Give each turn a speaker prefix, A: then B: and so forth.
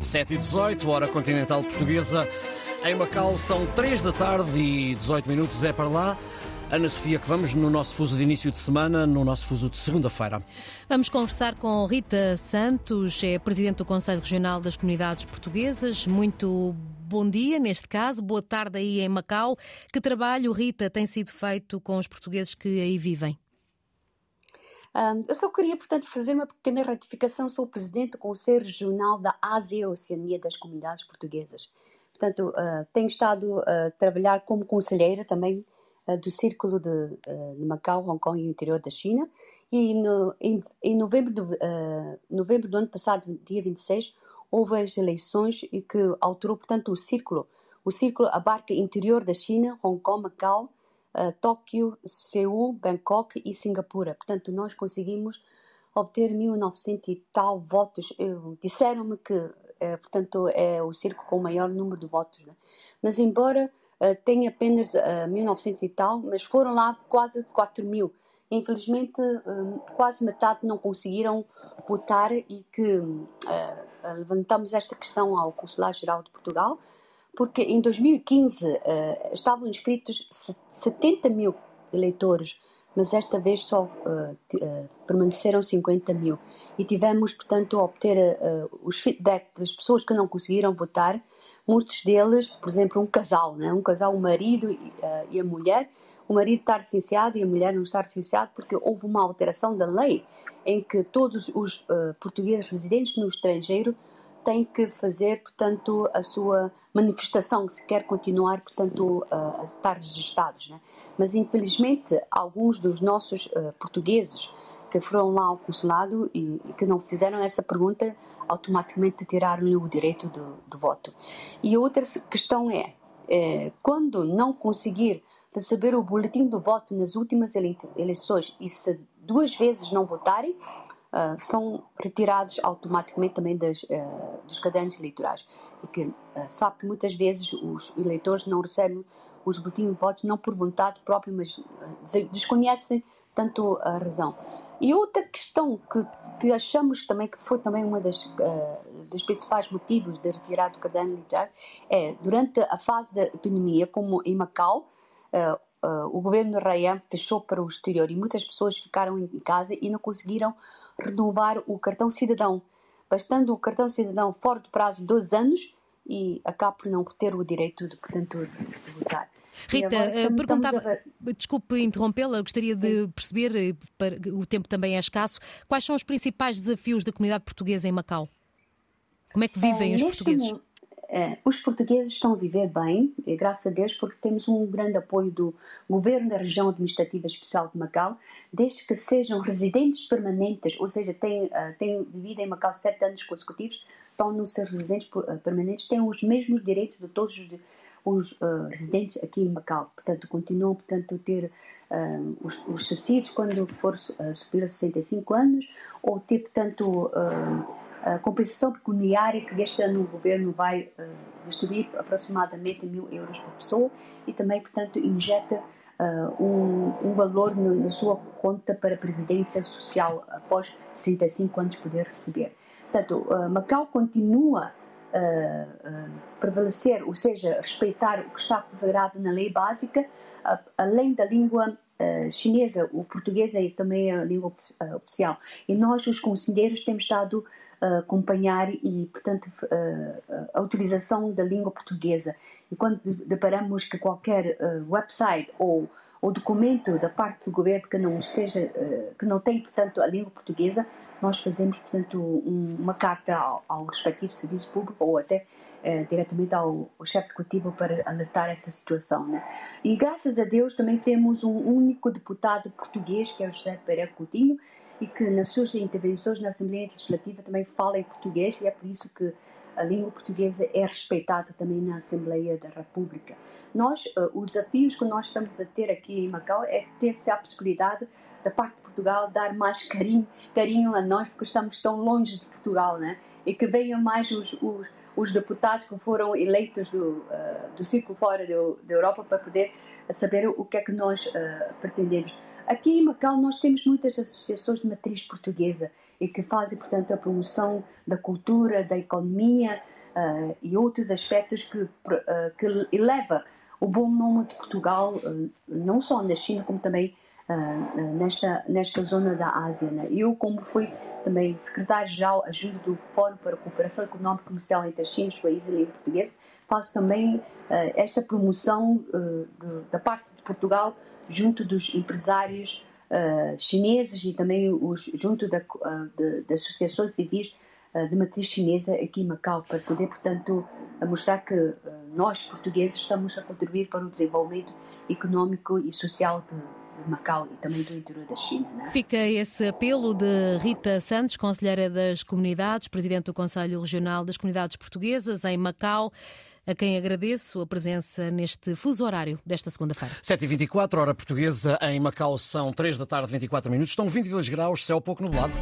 A: 7 e 18, hora continental portuguesa. Em Macau são 3 da tarde e 18 minutos, é para lá. Ana Sofia, que vamos no nosso fuso de início de semana, no nosso fuso de segunda-feira.
B: Vamos conversar com Rita Santos, é Presidente do Conselho Regional das Comunidades Portuguesas. Muito bom dia, neste caso, boa tarde aí em Macau. Que trabalho, Rita, tem sido feito com os portugueses que aí vivem?
C: Um, eu só queria, portanto, fazer uma pequena ratificação. Sou presidente do Conselho Regional da Ásia e Oceania das Comunidades Portuguesas. Portanto, uh, tenho estado a trabalhar como conselheira também uh, do Círculo de, uh, de, Macau, Hong Kong e interior da China. E no, em, em novembro, do, novembro do ano passado, dia 26, houve as eleições e que alterou, portanto, o Círculo. O Círculo abarca interior da China, Hong Kong, Macau, Tóquio, Seul, Bangkok e Singapura. Portanto, nós conseguimos obter 1900 e tal votos. Disseram-me que, uh, portanto, é o circo com o maior número de votos. Né? Mas, embora uh, tenha apenas uh, 1900 e tal, mas foram lá quase 4 mil. Infelizmente, quase metade não conseguiram votar e que levantamos esta questão ao Consulado-Geral de Portugal porque em 2015 uh, eh, estavam inscritos 70 mil eleitores, mas esta vez só uh, uh, permaneceram 50 mil. E tivemos, portanto, a obter os feedback das pessoas que não conseguiram votar, muitos deles, por exemplo, um casal, né? um casal, o marido e, a mulher, o marido está licenciado e a mulher não está licenciada porque houve uma alteração da lei em que todos os portugueses residentes no estrangeiro tem que fazer, portanto, a sua manifestação, se quer continuar, portanto, a estar registados. Né? Mas, infelizmente, alguns dos nossos uh, portugueses que foram lá ao consulado e, e, que não fizeram essa pergunta, automaticamente tiraram-lhe o direito do, do, voto. E outra questão é, é, quando não conseguir receber o boletim do voto nas últimas eleições e se duas vezes não votarem, uh, são retirados automaticamente também das, uh, dos cadernos eleitorais. E que uh, sabe que muitas vezes os eleitores não recebem os boletins de votos não por vontade própria, mas desconhecem tanto a razão. E outra questão que, que achamos também que foi também uma das uh, dos principais motivos de retirar do caderno eleitoral é durante a fase da epidemia, como em Macau, uh, uh, o governo de Rayan fechou para o exterior e muitas pessoas ficaram em casa e não conseguiram renovar o cartão cidadão, bastando o cartão cidadão fora do prazo de 12 anos e acaba por não ter o direito de, portanto, de votar.
B: Rita, agora, perguntava, a... desculpe interrompê-la, gostaria Sim. de perceber, eh, o tempo também é escasso, quais são os principais desafios da comunidade portuguesa em Macau? Como é que vivem é, os portugueses?
C: É, os portugueses estão a viver bem, graças a Deus, porque temos um grande apoio do Governo da Região Administrativa Especial de Macau, desde que sejam residentes permanentes, ou seja, têm, uh, têm vivido em Macau sete anos consecutivos, estão no ser residentes uh, permanentes, têm os mesmos direitos de todos os, os uh, residentes aqui em Macau. Portanto, continuam portanto, a ter os, os, subsídios quando for subir a 65 anos, ou ter, portanto, a compensação pecuniária que este ano o governo vai uh, distribuir aproximadamente mil euros por pessoa e também, portanto, injeta uh, um, um, valor no, na sua conta para a Previdência Social após 65 anos poder receber. Portanto, uh, Macau continua a prevalecer, ou seja, respeitar o que está consagrado na lei básica, além da língua chinesa, o português é também a língua oficial. E nós, os conselheiros, temos estado acompanhar e, portanto, a utilização da língua portuguesa. E quando deparamos que qualquer website ou documento da parte do governo que não esteja que não tem portanto a língua portuguesa nós fazemos portanto uma carta ao, ao respectivo serviço público ou até diretamente ao, ao chefe executivo para alertar essa situação né? e graças a Deus também temos um único deputado português que é o José Pereira Coutinho e que nas suas intervenções na Assembleia Legislativa também fala em português e é por isso que a língua portuguesa é respeitada também na Assembleia da República. Nós, uh, os desafios que nós estamos a ter aqui em Macau é ter-se a possibilidade da parte de Portugal dar mais carinho, carinho a nós porque estamos tão longe de Portugal, né? E que venham mais os, os, os deputados que foram eleitos do, uh, do círculo fora da Europa para poder saber o que é que nós uh, pretendemos. Aqui em Macau nós temos muitas associações de matriz portuguesa e que fazem, portanto, a promoção da cultura, da economia uh, e outros aspectos que, uh, que eleva o bom nome de Portugal, uh, não só na China, como também nesta, nesta zona da Ásia. Né? Eu, como fui também secretário-geral ajudo do Fórum para a Cooperação Económica e Comercial entre a China e os países de língua portuguesa, faço também esta promoção da parte Portugal junto dos empresários uh, chineses e também os, junto da, uh, de, das associações civis uh, de matriz chinesa aqui em Macau, para poder, portanto, mostrar que nós, portugueses, estamos a contribuir para o desenvolvimento económico e social de, Macau e também do interior da China. É?
B: Fica esse apelo de Rita Santos, Conselheira das Comunidades, Presidente do Conselho Regional das Comunidades Portuguesas em Macau a quem agradeço a presença neste fuso horário desta segunda-feira.
A: 7h24, hora portuguesa, em Macau são 3 da tarde, 24 minutos. Estão 22 graus, céu pouco nublado.